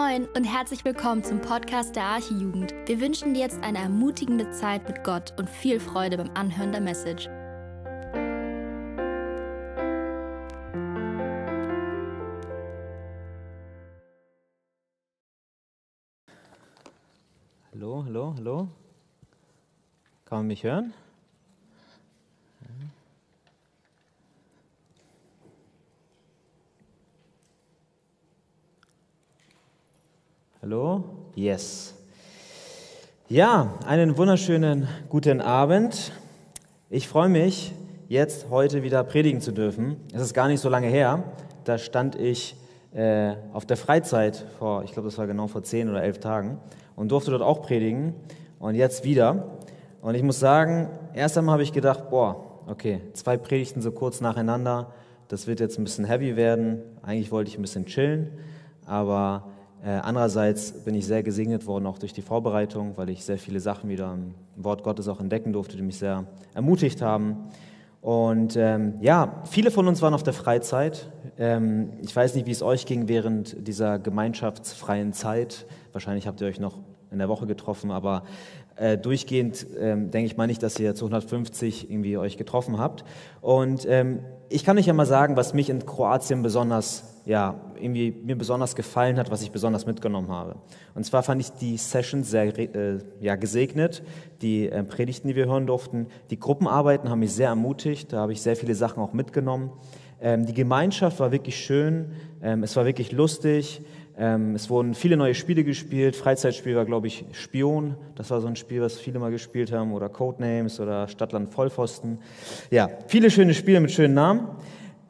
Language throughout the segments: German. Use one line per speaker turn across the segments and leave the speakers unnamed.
Moin und herzlich willkommen zum Podcast der Archijugend. Wir wünschen dir jetzt eine ermutigende Zeit mit Gott und viel Freude beim Anhören der Message.
Hallo, hallo, hallo. Kann man mich hören? Hallo? Yes. Ja, einen wunderschönen guten Abend. Ich freue mich, jetzt heute wieder predigen zu dürfen. Es ist gar nicht so lange her. Da stand ich äh, auf der Freizeit vor, ich glaube, das war genau vor zehn oder elf Tagen und durfte dort auch predigen und jetzt wieder. Und ich muss sagen, erst einmal habe ich gedacht, boah, okay, zwei Predigten so kurz nacheinander, das wird jetzt ein bisschen heavy werden. Eigentlich wollte ich ein bisschen chillen, aber andererseits bin ich sehr gesegnet worden, auch durch die Vorbereitung, weil ich sehr viele Sachen wieder im Wort Gottes auch entdecken durfte, die mich sehr ermutigt haben. Und ähm, ja, viele von uns waren auf der Freizeit. Ähm, ich weiß nicht, wie es euch ging während dieser gemeinschaftsfreien Zeit. Wahrscheinlich habt ihr euch noch in der Woche getroffen, aber äh, durchgehend ähm, denke ich mal nicht, dass ihr zu 150 irgendwie euch getroffen habt. Und ähm, ich kann euch ja mal sagen, was mich in Kroatien besonders ja, irgendwie mir besonders gefallen hat, was ich besonders mitgenommen habe. Und zwar fand ich die Sessions sehr äh, ja, gesegnet, die äh, Predigten, die wir hören durften. Die Gruppenarbeiten haben mich sehr ermutigt, da habe ich sehr viele Sachen auch mitgenommen. Ähm, die Gemeinschaft war wirklich schön, ähm, es war wirklich lustig. Ähm, es wurden viele neue Spiele gespielt. Freizeitspiel war, glaube ich, Spion. Das war so ein Spiel, was viele mal gespielt haben. Oder Codenames oder Stadtland Vollpfosten. Ja, viele schöne Spiele mit schönen Namen.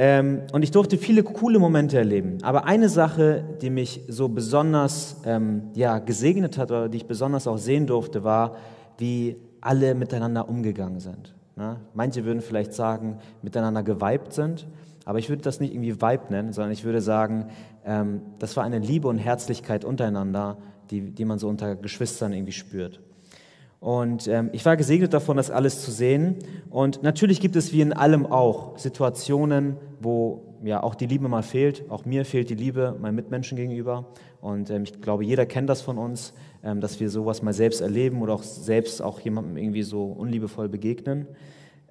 Ähm, und ich durfte viele coole Momente erleben. Aber eine Sache, die mich so besonders ähm, ja, gesegnet hat oder die ich besonders auch sehen durfte, war, wie alle miteinander umgegangen sind. Ne? Manche würden vielleicht sagen, miteinander geweibt sind. Aber ich würde das nicht irgendwie Vibe nennen, sondern ich würde sagen, ähm, das war eine Liebe und Herzlichkeit untereinander, die, die man so unter Geschwistern irgendwie spürt. Und ähm, ich war gesegnet davon, das alles zu sehen. Und natürlich gibt es wie in allem auch Situationen, wo ja auch die Liebe mal fehlt. Auch mir fehlt die Liebe meinen Mitmenschen gegenüber. Und ähm, ich glaube, jeder kennt das von uns, ähm, dass wir sowas mal selbst erleben oder auch selbst auch jemandem irgendwie so unliebevoll begegnen.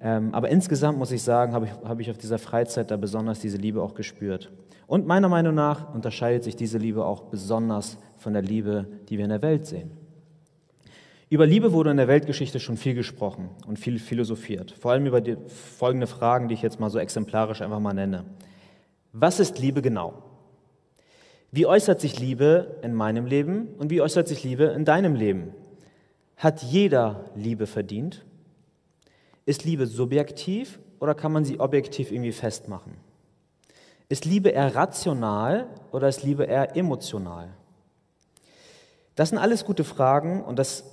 Ähm, aber insgesamt muss ich sagen, habe ich, hab ich auf dieser Freizeit da besonders diese Liebe auch gespürt. Und meiner Meinung nach unterscheidet sich diese Liebe auch besonders von der Liebe, die wir in der Welt sehen. Über Liebe wurde in der Weltgeschichte schon viel gesprochen und viel philosophiert. Vor allem über die folgende Fragen, die ich jetzt mal so exemplarisch einfach mal nenne. Was ist Liebe genau? Wie äußert sich Liebe in meinem Leben und wie äußert sich Liebe in deinem Leben? Hat jeder Liebe verdient? Ist Liebe subjektiv oder kann man sie objektiv irgendwie festmachen? Ist Liebe eher rational oder ist Liebe eher emotional? Das sind alles gute Fragen und das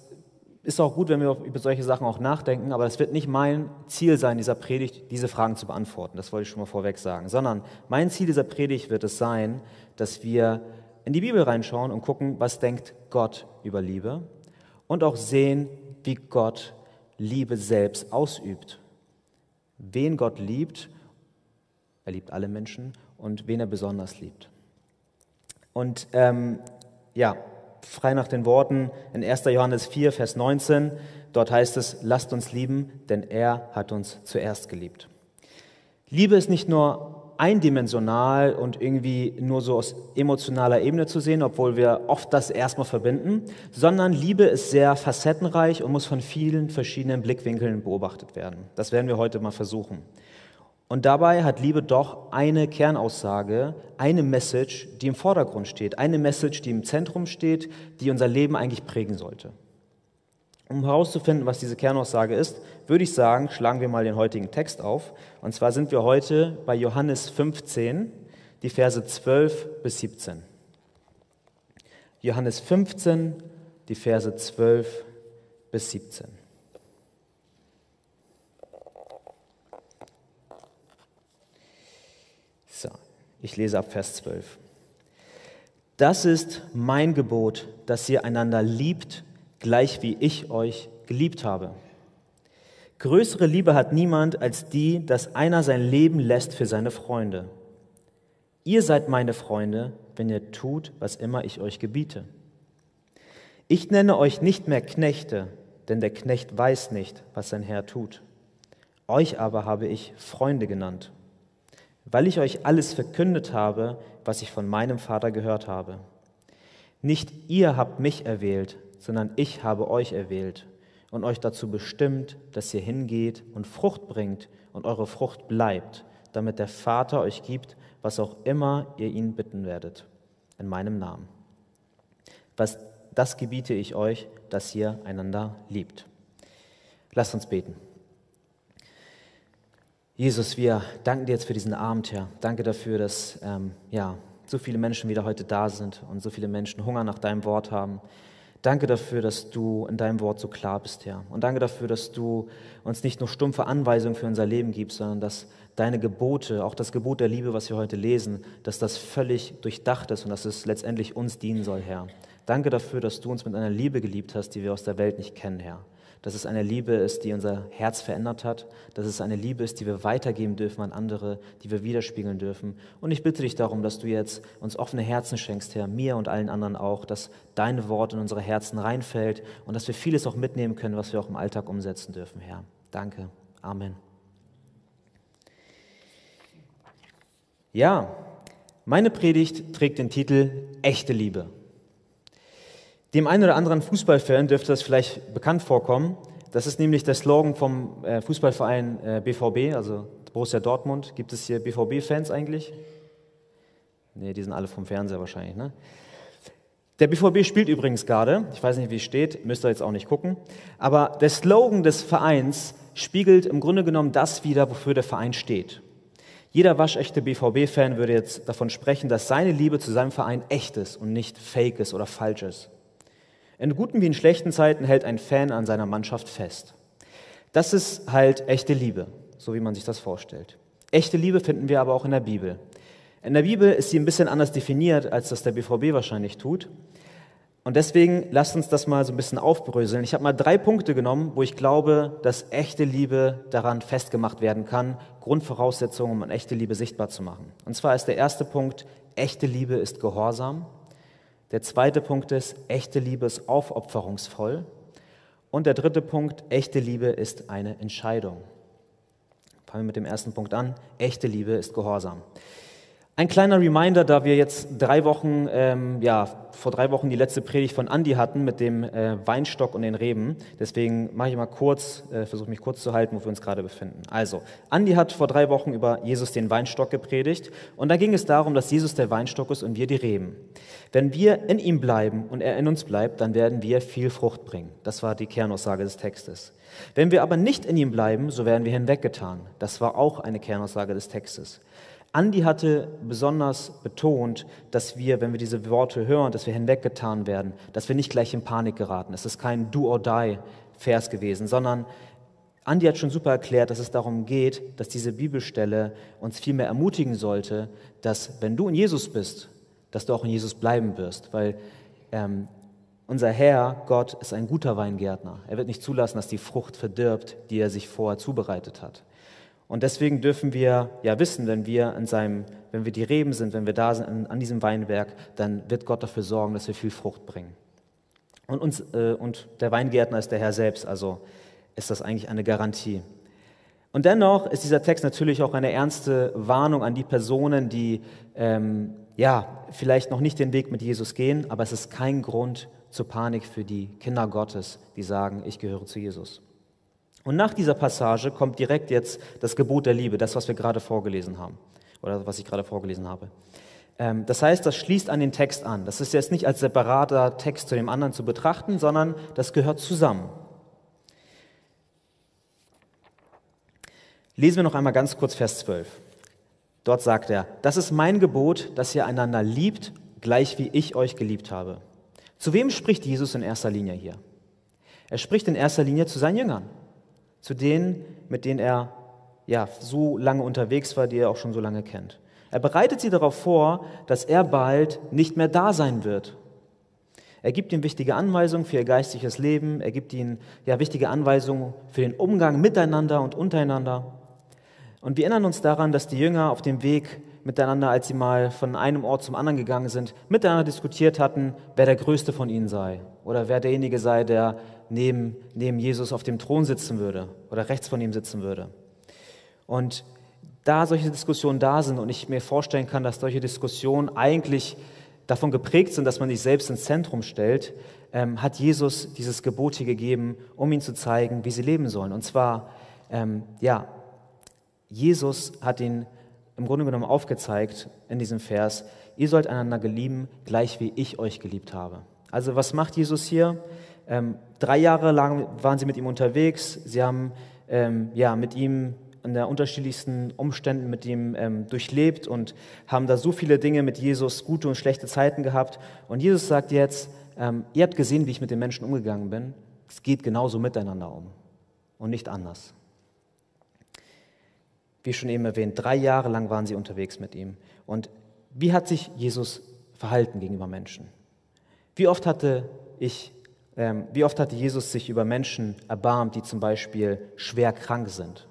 ist auch gut, wenn wir über solche Sachen auch nachdenken, aber es wird nicht mein Ziel sein, dieser Predigt, diese Fragen zu beantworten. Das wollte ich schon mal vorweg sagen. Sondern mein Ziel dieser Predigt wird es sein, dass wir in die Bibel reinschauen und gucken, was denkt Gott über Liebe und auch sehen, wie Gott Liebe selbst ausübt. Wen Gott liebt, er liebt alle Menschen und wen er besonders liebt. Und ähm, ja, frei nach den Worten in 1. Johannes 4, Vers 19. Dort heißt es, lasst uns lieben, denn er hat uns zuerst geliebt. Liebe ist nicht nur eindimensional und irgendwie nur so aus emotionaler Ebene zu sehen, obwohl wir oft das erstmal verbinden, sondern Liebe ist sehr facettenreich und muss von vielen verschiedenen Blickwinkeln beobachtet werden. Das werden wir heute mal versuchen. Und dabei hat Liebe doch eine Kernaussage, eine Message, die im Vordergrund steht, eine Message, die im Zentrum steht, die unser Leben eigentlich prägen sollte. Um herauszufinden, was diese Kernaussage ist, würde ich sagen, schlagen wir mal den heutigen Text auf. Und zwar sind wir heute bei Johannes 15, die Verse 12 bis 17. Johannes 15, die Verse 12 bis 17. So, ich lese ab Vers 12. Das ist mein Gebot, dass ihr einander liebt, gleich wie ich euch geliebt habe. Größere Liebe hat niemand als die, dass einer sein Leben lässt für seine Freunde. Ihr seid meine Freunde, wenn ihr tut, was immer ich euch gebiete. Ich nenne euch nicht mehr Knechte, denn der Knecht weiß nicht, was sein Herr tut. Euch aber habe ich Freunde genannt, weil ich euch alles verkündet habe, was ich von meinem Vater gehört habe. Nicht ihr habt mich erwählt, sondern ich habe euch erwählt und euch dazu bestimmt, dass ihr hingeht und Frucht bringt und eure Frucht bleibt, damit der Vater euch gibt, was auch immer ihr ihn bitten werdet, in meinem Namen. Was das gebiete ich euch, dass ihr einander liebt. Lasst uns beten. Jesus, wir danken dir jetzt für diesen Abend, Herr. Danke dafür, dass ähm, ja, so viele Menschen wieder heute da sind und so viele Menschen Hunger nach deinem Wort haben. Danke dafür, dass du in deinem Wort so klar bist, Herr. Und danke dafür, dass du uns nicht nur stumpfe Anweisungen für unser Leben gibst, sondern dass deine Gebote, auch das Gebot der Liebe, was wir heute lesen, dass das völlig durchdacht ist und dass es letztendlich uns dienen soll, Herr. Danke dafür, dass du uns mit einer Liebe geliebt hast, die wir aus der Welt nicht kennen, Herr dass es eine Liebe ist, die unser Herz verändert hat, dass es eine Liebe ist, die wir weitergeben dürfen an andere, die wir widerspiegeln dürfen. Und ich bitte dich darum, dass du jetzt uns offene Herzen schenkst, Herr, mir und allen anderen auch, dass dein Wort in unsere Herzen reinfällt und dass wir vieles auch mitnehmen können, was wir auch im Alltag umsetzen dürfen, Herr. Danke. Amen. Ja, meine Predigt trägt den Titel Echte Liebe. Dem einen oder anderen Fußballfan dürfte das vielleicht bekannt vorkommen. Das ist nämlich der Slogan vom äh, Fußballverein BVB, äh, also Borussia Dortmund. Gibt es hier BVB-Fans eigentlich? Ne, die sind alle vom Fernseher wahrscheinlich. Ne? Der BVB spielt übrigens gerade. Ich weiß nicht, wie es steht, müsst ihr jetzt auch nicht gucken. Aber der Slogan des Vereins spiegelt im Grunde genommen das wider, wofür der Verein steht. Jeder waschechte BVB-Fan würde jetzt davon sprechen, dass seine Liebe zu seinem Verein echt ist und nicht fake ist oder falsch ist. In guten wie in schlechten Zeiten hält ein Fan an seiner Mannschaft fest. Das ist halt echte Liebe, so wie man sich das vorstellt. Echte Liebe finden wir aber auch in der Bibel. In der Bibel ist sie ein bisschen anders definiert, als das der BVB wahrscheinlich tut. Und deswegen lasst uns das mal so ein bisschen aufbröseln. Ich habe mal drei Punkte genommen, wo ich glaube, dass echte Liebe daran festgemacht werden kann, Grundvoraussetzungen, um echte Liebe sichtbar zu machen. Und zwar ist der erste Punkt, echte Liebe ist Gehorsam. Der zweite Punkt ist, echte Liebe ist aufopferungsvoll. Und der dritte Punkt, echte Liebe ist eine Entscheidung. Fangen wir mit dem ersten Punkt an. Echte Liebe ist Gehorsam. Ein kleiner Reminder, da wir jetzt drei Wochen, ähm, ja, vor drei Wochen die letzte Predigt von Andi hatten mit dem äh, Weinstock und den Reben. Deswegen mache ich mal kurz, äh, versuche mich kurz zu halten, wo wir uns gerade befinden. Also, Andi hat vor drei Wochen über Jesus den Weinstock gepredigt und da ging es darum, dass Jesus der Weinstock ist und wir die Reben. Wenn wir in ihm bleiben und er in uns bleibt, dann werden wir viel Frucht bringen. Das war die Kernaussage des Textes. Wenn wir aber nicht in ihm bleiben, so werden wir hinweggetan. Das war auch eine Kernaussage des Textes. Andi hatte besonders betont, dass wir, wenn wir diese Worte hören, dass wir hinweggetan werden, dass wir nicht gleich in Panik geraten. Es ist kein Do or Die Vers gewesen, sondern Andi hat schon super erklärt, dass es darum geht, dass diese Bibelstelle uns vielmehr ermutigen sollte, dass wenn du in Jesus bist, dass du auch in Jesus bleiben wirst, weil ähm, unser Herr, Gott, ist ein guter Weingärtner. Er wird nicht zulassen, dass die Frucht verdirbt, die er sich vorher zubereitet hat. Und deswegen dürfen wir ja wissen, wenn wir in seinem, wenn wir die Reben sind, wenn wir da sind an diesem Weinberg, dann wird Gott dafür sorgen, dass wir viel Frucht bringen. Und, uns, äh, und der Weingärtner ist der Herr selbst, also ist das eigentlich eine Garantie. Und dennoch ist dieser Text natürlich auch eine ernste Warnung an die Personen, die ähm, ja vielleicht noch nicht den Weg mit Jesus gehen, aber es ist kein Grund zur Panik für die Kinder Gottes, die sagen, ich gehöre zu Jesus. Und nach dieser Passage kommt direkt jetzt das Gebot der Liebe, das, was wir gerade vorgelesen haben, oder was ich gerade vorgelesen habe. Ähm, das heißt, das schließt an den Text an. Das ist jetzt nicht als separater Text zu dem anderen zu betrachten, sondern das gehört zusammen. Lesen wir noch einmal ganz kurz Vers 12. Dort sagt er, das ist mein Gebot, dass ihr einander liebt, gleich wie ich euch geliebt habe. Zu wem spricht Jesus in erster Linie hier? Er spricht in erster Linie zu seinen Jüngern zu denen, mit denen er ja, so lange unterwegs war, die er auch schon so lange kennt. Er bereitet sie darauf vor, dass er bald nicht mehr da sein wird. Er gibt ihnen wichtige Anweisungen für ihr geistiges Leben, er gibt ihnen ja, wichtige Anweisungen für den Umgang miteinander und untereinander. Und wir erinnern uns daran, dass die Jünger auf dem Weg miteinander, als sie mal von einem Ort zum anderen gegangen sind, miteinander diskutiert hatten, wer der Größte von ihnen sei oder wer derjenige sei, der neben, neben Jesus auf dem Thron sitzen würde oder rechts von ihm sitzen würde. Und da solche Diskussionen da sind und ich mir vorstellen kann, dass solche Diskussionen eigentlich davon geprägt sind, dass man sich selbst ins Zentrum stellt, ähm, hat Jesus dieses Gebot hier gegeben, um ihnen zu zeigen, wie sie leben sollen. Und zwar, ähm, ja, Jesus hat ihnen im Grunde genommen aufgezeigt in diesem Vers, ihr sollt einander lieben, gleich wie ich euch geliebt habe. Also was macht Jesus hier? Ähm, drei Jahre lang waren sie mit ihm unterwegs, sie haben ähm, ja, mit ihm in der unterschiedlichsten Umständen mit ihm ähm, durchlebt und haben da so viele Dinge mit Jesus, gute und schlechte Zeiten gehabt. Und Jesus sagt jetzt, ähm, ihr habt gesehen, wie ich mit den Menschen umgegangen bin. Es geht genauso miteinander um und nicht anders. Wie schon eben erwähnt, drei Jahre lang waren sie unterwegs mit ihm. Und wie hat sich Jesus verhalten gegenüber Menschen? Wie oft hatte ich, ähm, wie oft hatte Jesus sich über Menschen erbarmt, die zum Beispiel schwer krank sind?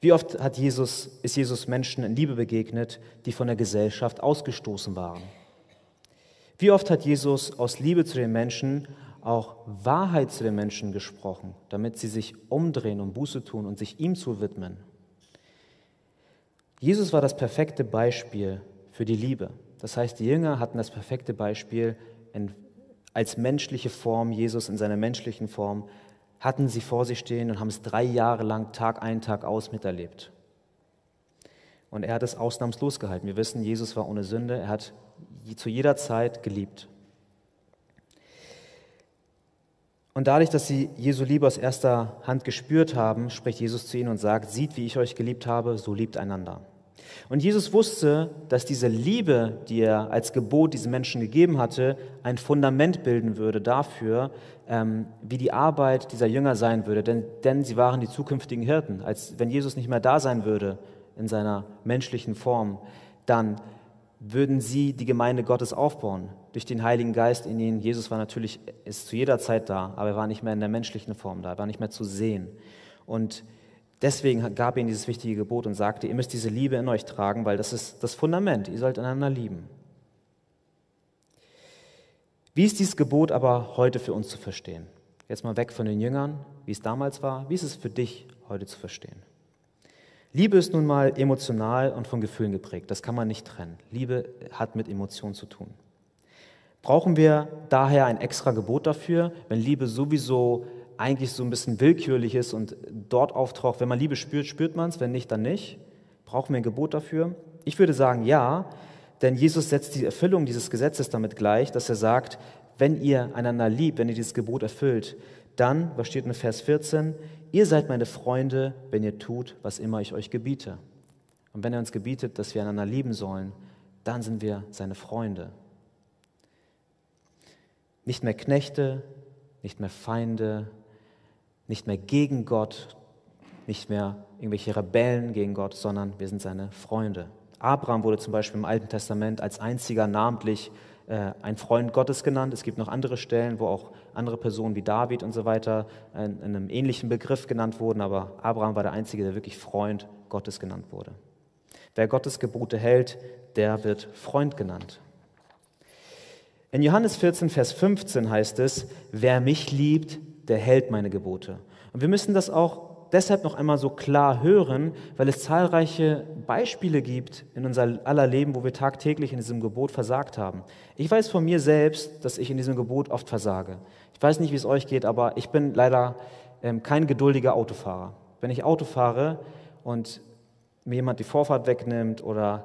Wie oft hat Jesus, ist Jesus Menschen in Liebe begegnet, die von der Gesellschaft ausgestoßen waren? Wie oft hat Jesus aus Liebe zu den Menschen auch Wahrheit zu den Menschen gesprochen, damit sie sich umdrehen und Buße tun und sich ihm zu widmen? Jesus war das perfekte Beispiel für die Liebe. Das heißt, die Jünger hatten das perfekte Beispiel als menschliche Form, Jesus in seiner menschlichen Form, hatten sie vor sich stehen und haben es drei Jahre lang Tag ein, Tag aus miterlebt. Und er hat es ausnahmslos gehalten. Wir wissen, Jesus war ohne Sünde, er hat zu jeder Zeit geliebt. Und dadurch, dass sie Jesu Liebe aus erster Hand gespürt haben, spricht Jesus zu ihnen und sagt, sieht, wie ich euch geliebt habe, so liebt einander. Und Jesus wusste, dass diese Liebe, die er als Gebot diesen Menschen gegeben hatte, ein Fundament bilden würde dafür, ähm, wie die Arbeit dieser Jünger sein würde. Denn, denn sie waren die zukünftigen Hirten. Als wenn Jesus nicht mehr da sein würde in seiner menschlichen Form, dann würden sie die Gemeinde Gottes aufbauen durch den Heiligen Geist in ihnen. Jesus war natürlich, ist zu jeder Zeit da, aber er war nicht mehr in der menschlichen Form da, er war nicht mehr zu sehen. Und deswegen gab er ihnen dieses wichtige Gebot und sagte, ihr müsst diese Liebe in euch tragen, weil das ist das Fundament, ihr sollt einander lieben. Wie ist dieses Gebot aber heute für uns zu verstehen? Jetzt mal weg von den Jüngern, wie es damals war. Wie ist es für dich heute zu verstehen? Liebe ist nun mal emotional und von Gefühlen geprägt. Das kann man nicht trennen. Liebe hat mit Emotionen zu tun. Brauchen wir daher ein extra Gebot dafür, wenn Liebe sowieso eigentlich so ein bisschen willkürlich ist und dort auftaucht? Wenn man Liebe spürt, spürt man es, wenn nicht, dann nicht. Brauchen wir ein Gebot dafür? Ich würde sagen, ja, denn Jesus setzt die Erfüllung dieses Gesetzes damit gleich, dass er sagt, wenn ihr einander liebt, wenn ihr dieses Gebot erfüllt, dann, was steht in Vers 14, ihr seid meine Freunde, wenn ihr tut, was immer ich euch gebiete. Und wenn er uns gebietet, dass wir einander lieben sollen, dann sind wir seine Freunde. Nicht mehr Knechte, nicht mehr Feinde, nicht mehr gegen Gott, nicht mehr irgendwelche Rebellen gegen Gott, sondern wir sind seine Freunde. Abraham wurde zum Beispiel im Alten Testament als einziger namentlich äh, ein Freund Gottes genannt. Es gibt noch andere Stellen, wo auch andere Personen wie David und so weiter in, in einem ähnlichen Begriff genannt wurden, aber Abraham war der Einzige, der wirklich Freund Gottes genannt wurde. Wer Gottes Gebote hält, der wird Freund genannt. In Johannes 14, Vers 15 heißt es, wer mich liebt, der hält meine Gebote. Und wir müssen das auch deshalb noch einmal so klar hören, weil es zahlreiche Beispiele gibt in unser aller Leben, wo wir tagtäglich in diesem Gebot versagt haben. Ich weiß von mir selbst, dass ich in diesem Gebot oft versage. Ich weiß nicht, wie es euch geht, aber ich bin leider ähm, kein geduldiger Autofahrer. Wenn ich Auto fahre und mir jemand die Vorfahrt wegnimmt oder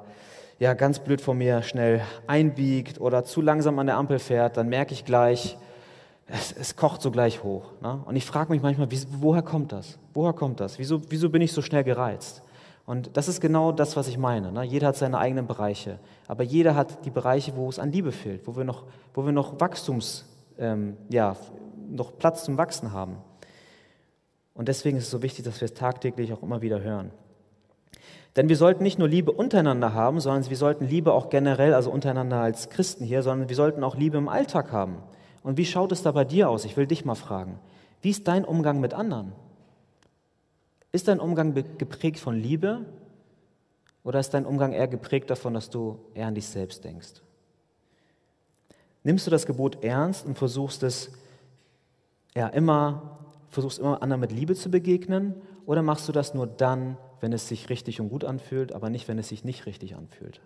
ja, ganz blöd vor mir schnell einbiegt oder zu langsam an der Ampel fährt, dann merke ich gleich, es, es kocht so gleich hoch. Ne? Und ich frage mich manchmal, wie, woher kommt das? Woher kommt das? Wieso, wieso bin ich so schnell gereizt? Und das ist genau das, was ich meine. Ne? Jeder hat seine eigenen Bereiche. Aber jeder hat die Bereiche, wo es an Liebe fehlt, wo wir noch, wo wir noch Wachstums, ähm, ja, noch Platz zum Wachsen haben. Und deswegen ist es so wichtig, dass wir es tagtäglich auch immer wieder hören. Denn wir sollten nicht nur Liebe untereinander haben, sondern wir sollten Liebe auch generell, also untereinander als Christen hier, sondern wir sollten auch Liebe im Alltag haben. Und wie schaut es da bei dir aus? Ich will dich mal fragen. Wie ist dein Umgang mit anderen? Ist dein Umgang geprägt von Liebe? Oder ist dein Umgang eher geprägt davon, dass du eher an dich selbst denkst? Nimmst du das Gebot ernst und versuchst es ja immer, versuchst immer anderen mit Liebe zu begegnen? Oder machst du das nur dann, wenn es sich richtig und gut anfühlt, aber nicht, wenn es sich nicht richtig anfühlt?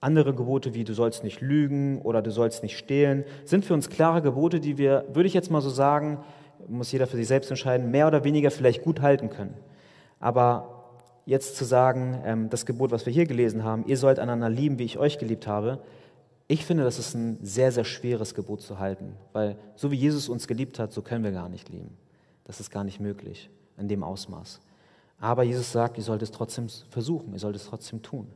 Andere Gebote wie du sollst nicht lügen oder du sollst nicht stehlen sind für uns klare Gebote, die wir, würde ich jetzt mal so sagen, muss jeder für sich selbst entscheiden, mehr oder weniger vielleicht gut halten können. Aber jetzt zu sagen, ähm, das Gebot, was wir hier gelesen haben, ihr sollt einander lieben, wie ich euch geliebt habe, ich finde, das ist ein sehr, sehr schweres Gebot zu halten, weil so wie Jesus uns geliebt hat, so können wir gar nicht lieben. Das ist gar nicht möglich in dem Ausmaß. Aber Jesus sagt, ihr sollt es trotzdem versuchen, ihr sollt es trotzdem tun.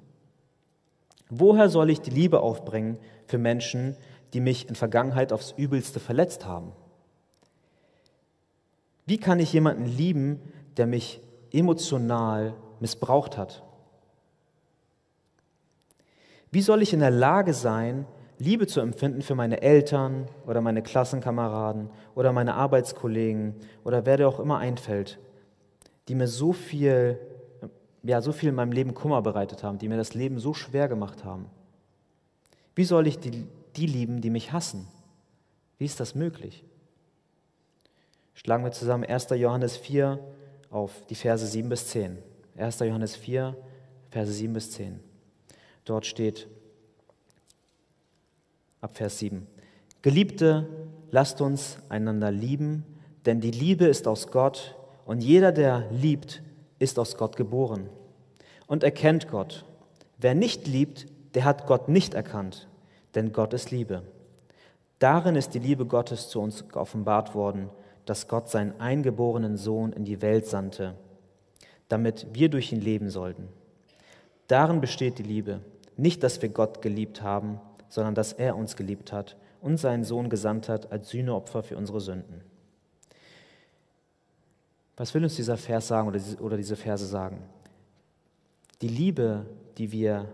Woher soll ich die Liebe aufbringen für Menschen, die mich in Vergangenheit aufs Übelste verletzt haben? Wie kann ich jemanden lieben, der mich emotional missbraucht hat? Wie soll ich in der Lage sein, Liebe zu empfinden für meine Eltern oder meine Klassenkameraden oder meine Arbeitskollegen oder wer dir auch immer einfällt, die mir so viel ja, so viel in meinem Leben Kummer bereitet haben, die mir das Leben so schwer gemacht haben. Wie soll ich die, die lieben, die mich hassen? Wie ist das möglich? Schlagen wir zusammen 1. Johannes 4 auf die Verse 7 bis 10. 1. Johannes 4, Verse 7 bis 10. Dort steht ab Vers 7. Geliebte, lasst uns einander lieben, denn die Liebe ist aus Gott und jeder, der liebt, ist aus Gott geboren und erkennt Gott. Wer nicht liebt, der hat Gott nicht erkannt, denn Gott ist Liebe. Darin ist die Liebe Gottes zu uns offenbart worden, dass Gott seinen eingeborenen Sohn in die Welt sandte, damit wir durch ihn leben sollten. Darin besteht die Liebe, nicht, dass wir Gott geliebt haben, sondern dass er uns geliebt hat und seinen Sohn gesandt hat als Sühneopfer für unsere Sünden. Was will uns dieser Vers sagen oder diese Verse sagen? Die Liebe, die wir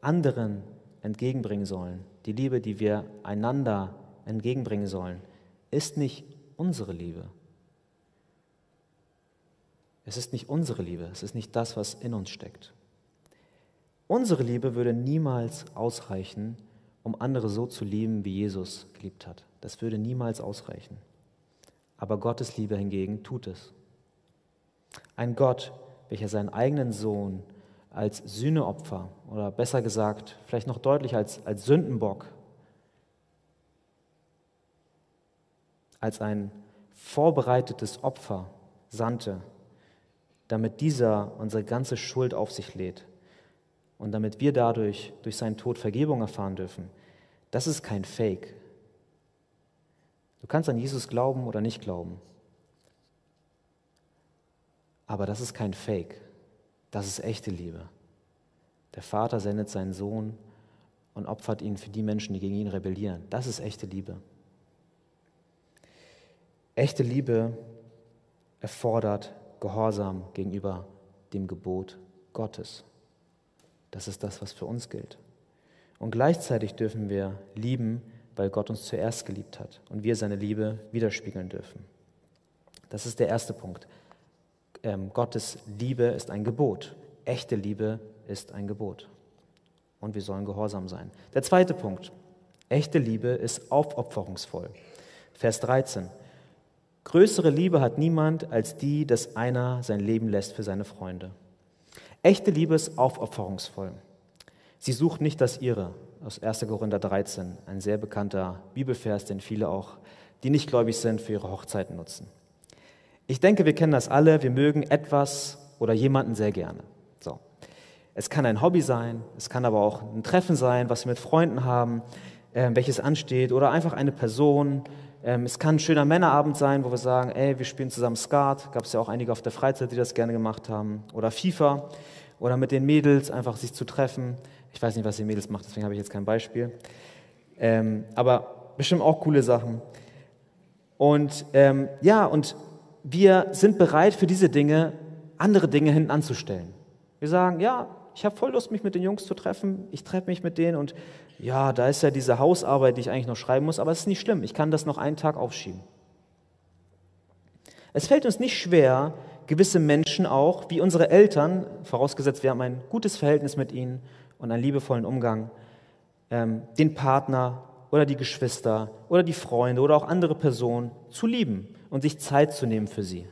anderen entgegenbringen sollen, die Liebe, die wir einander entgegenbringen sollen, ist nicht unsere Liebe. Es ist nicht unsere Liebe, es ist nicht das, was in uns steckt. Unsere Liebe würde niemals ausreichen, um andere so zu lieben, wie Jesus geliebt hat. Das würde niemals ausreichen. Aber Gottes Liebe hingegen tut es. Ein Gott, welcher seinen eigenen Sohn als Sühneopfer oder besser gesagt, vielleicht noch deutlich als, als Sündenbock, als ein vorbereitetes Opfer sandte, damit dieser unsere ganze Schuld auf sich lädt und damit wir dadurch durch seinen Tod Vergebung erfahren dürfen. Das ist kein Fake. Du kannst an Jesus glauben oder nicht glauben. Aber das ist kein Fake. Das ist echte Liebe. Der Vater sendet seinen Sohn und opfert ihn für die Menschen, die gegen ihn rebellieren. Das ist echte Liebe. Echte Liebe erfordert Gehorsam gegenüber dem Gebot Gottes. Das ist das, was für uns gilt. Und gleichzeitig dürfen wir lieben, weil Gott uns zuerst geliebt hat und wir seine Liebe widerspiegeln dürfen. Das ist der erste Punkt ähm, Gottes Liebe ist ein Gebot. Echte Liebe ist ein Gebot. Und wir sollen gehorsam sein. Der zweite Punkt. Echte Liebe ist aufopferungsvoll. Vers 13. Größere Liebe hat niemand als die, dass einer sein Leben lässt für seine Freunde. Echte Liebe ist aufopferungsvoll. Sie sucht nicht das ihre. Aus 1. Korinther 13, ein sehr bekannter Bibelvers, den viele auch, die nicht gläubig sind, für ihre Hochzeiten nutzen. Ich denke, wir kennen das alle. Wir mögen etwas oder jemanden sehr gerne. So. Es kann ein Hobby sein, es kann aber auch ein Treffen sein, was wir mit Freunden haben, äh, welches ansteht, oder einfach eine Person. Ähm, es kann ein schöner Männerabend sein, wo wir sagen, ey, wir spielen zusammen Skat. Gab es ja auch einige auf der Freizeit, die das gerne gemacht haben. Oder FIFA. Oder mit den Mädels einfach sich zu treffen. Ich weiß nicht, was die Mädels macht, deswegen habe ich jetzt kein Beispiel. Ähm, aber bestimmt auch coole Sachen. Und ähm, ja, und wir sind bereit, für diese Dinge andere Dinge hinten anzustellen. Wir sagen, ja, ich habe voll Lust, mich mit den Jungs zu treffen. Ich treffe mich mit denen und ja, da ist ja diese Hausarbeit, die ich eigentlich noch schreiben muss, aber es ist nicht schlimm. Ich kann das noch einen Tag aufschieben. Es fällt uns nicht schwer, gewisse Menschen auch, wie unsere Eltern, vorausgesetzt wir haben ein gutes Verhältnis mit ihnen und einen liebevollen Umgang, ähm, den Partner oder die Geschwister oder die Freunde oder auch andere Personen zu lieben und sich Zeit zu nehmen für sie.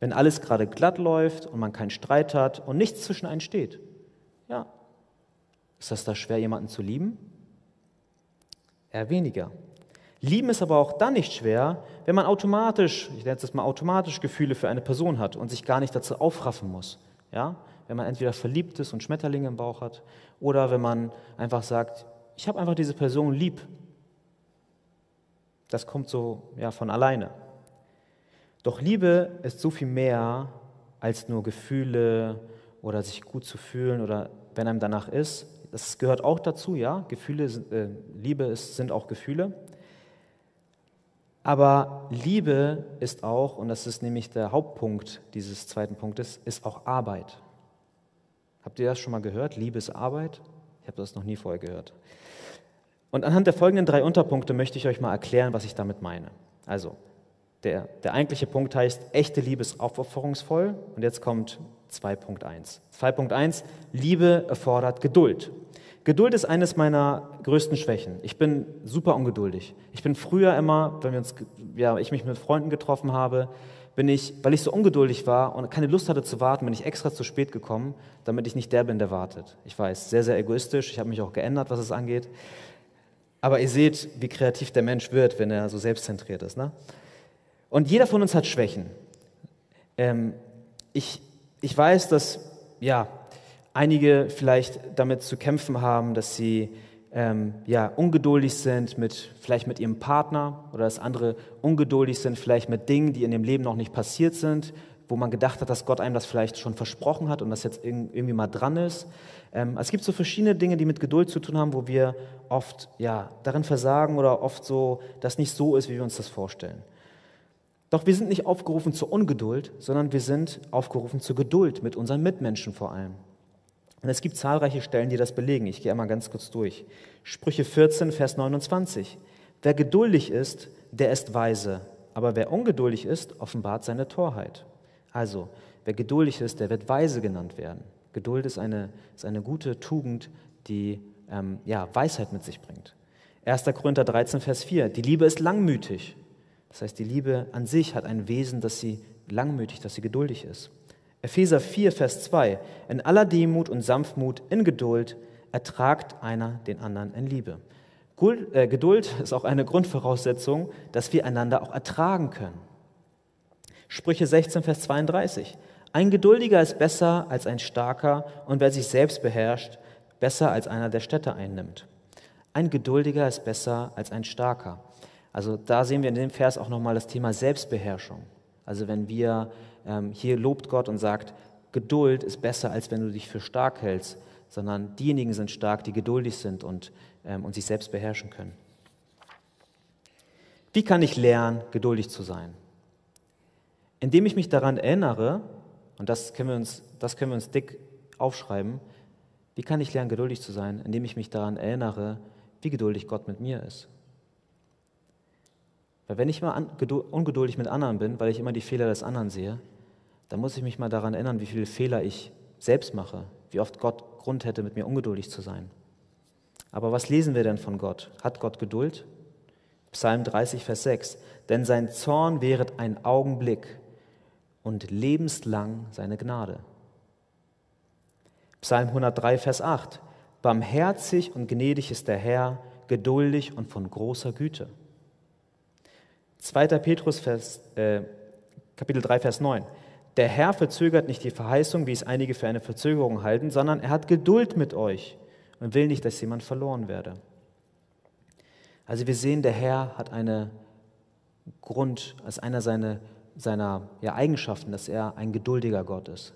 Wenn alles gerade glatt läuft und man keinen Streit hat und nichts zwischen einen steht, ja, ist das da schwer, jemanden zu lieben? Eher weniger. Lieben ist aber auch dann nicht schwer, wenn man automatisch, ich nenne es mal automatisch Gefühle für eine Person hat und sich gar nicht dazu aufraffen muss. Ja? Wenn man entweder verliebt ist und Schmetterlinge im Bauch hat oder wenn man einfach sagt, ich habe einfach diese Person lieb. Das kommt so ja, von alleine. Doch Liebe ist so viel mehr als nur Gefühle oder sich gut zu fühlen oder wenn einem danach ist. Das gehört auch dazu, ja. Gefühle, äh, Liebe ist, sind auch Gefühle. Aber Liebe ist auch, und das ist nämlich der Hauptpunkt dieses zweiten Punktes, ist auch Arbeit. Habt ihr das schon mal gehört? Liebe ist Arbeit? Ich habe das noch nie vorher gehört. Und anhand der folgenden drei Unterpunkte möchte ich euch mal erklären, was ich damit meine. Also, der, der eigentliche Punkt heißt, echte Liebe ist aufopferungsvoll. Und jetzt kommt 2.1. 2.1, Liebe erfordert Geduld. Geduld ist eines meiner größten Schwächen. Ich bin super ungeduldig. Ich bin früher immer, wenn wir uns, ja, ich mich mit Freunden getroffen habe, bin ich, weil ich so ungeduldig war und keine Lust hatte zu warten, bin ich extra zu spät gekommen, damit ich nicht der bin, der wartet. Ich weiß, sehr, sehr egoistisch. Ich habe mich auch geändert, was es angeht. Aber ihr seht, wie kreativ der Mensch wird, wenn er so selbstzentriert ist. Ne? Und jeder von uns hat Schwächen. Ähm, ich, ich weiß, dass ja, einige vielleicht damit zu kämpfen haben, dass sie ähm, ja, ungeduldig sind mit vielleicht mit ihrem Partner oder dass andere ungeduldig sind vielleicht mit Dingen, die in dem Leben noch nicht passiert sind, wo man gedacht hat, dass Gott einem das vielleicht schon versprochen hat und das jetzt irgendwie mal dran ist. Ähm, es gibt so verschiedene Dinge, die mit Geduld zu tun haben, wo wir oft ja, darin versagen oder oft so, dass nicht so ist, wie wir uns das vorstellen. Doch wir sind nicht aufgerufen zur Ungeduld, sondern wir sind aufgerufen zur Geduld mit unseren Mitmenschen vor allem. Und es gibt zahlreiche Stellen, die das belegen. Ich gehe einmal ganz kurz durch. Sprüche 14, Vers 29. Wer geduldig ist, der ist weise, aber wer ungeduldig ist, offenbart seine Torheit. Also, wer geduldig ist, der wird weise genannt werden. Geduld ist eine, ist eine gute Tugend, die ähm, ja, Weisheit mit sich bringt. 1. Korinther 13, Vers 4. Die Liebe ist langmütig. Das heißt, die Liebe an sich hat ein Wesen, dass sie langmütig, dass sie geduldig ist. Epheser 4, Vers 2. In aller Demut und Sanftmut, in Geduld, ertragt einer den anderen in Liebe. Äh, Geduld ist auch eine Grundvoraussetzung, dass wir einander auch ertragen können. Sprüche 16, Vers 32. Ein Geduldiger ist besser als ein Starker und wer sich selbst beherrscht, besser als einer, der Städte einnimmt. Ein Geduldiger ist besser als ein Starker. Also da sehen wir in dem Vers auch nochmal das Thema Selbstbeherrschung. Also wenn wir ähm, hier lobt Gott und sagt, Geduld ist besser, als wenn du dich für stark hältst, sondern diejenigen sind stark, die geduldig sind und, ähm, und sich selbst beherrschen können. Wie kann ich lernen, geduldig zu sein? Indem ich mich daran erinnere, und das können wir uns, das können wir uns dick aufschreiben, wie kann ich lernen, geduldig zu sein? Indem ich mich daran erinnere, wie geduldig Gott mit mir ist. Weil wenn ich mal ungeduldig mit anderen bin, weil ich immer die Fehler des anderen sehe, dann muss ich mich mal daran erinnern, wie viele Fehler ich selbst mache, wie oft Gott Grund hätte, mit mir ungeduldig zu sein. Aber was lesen wir denn von Gott? Hat Gott Geduld? Psalm 30, Vers 6. Denn sein Zorn währet ein Augenblick und lebenslang seine Gnade. Psalm 103, Vers 8. Barmherzig und gnädig ist der Herr, geduldig und von großer Güte. 2. Petrus, Vers, äh, Kapitel 3, Vers 9. Der Herr verzögert nicht die Verheißung, wie es einige für eine Verzögerung halten, sondern er hat Geduld mit euch und will nicht, dass jemand verloren werde. Also wir sehen, der Herr hat eine Grund, als einer seiner, seiner ja, Eigenschaften, dass er ein geduldiger Gott ist.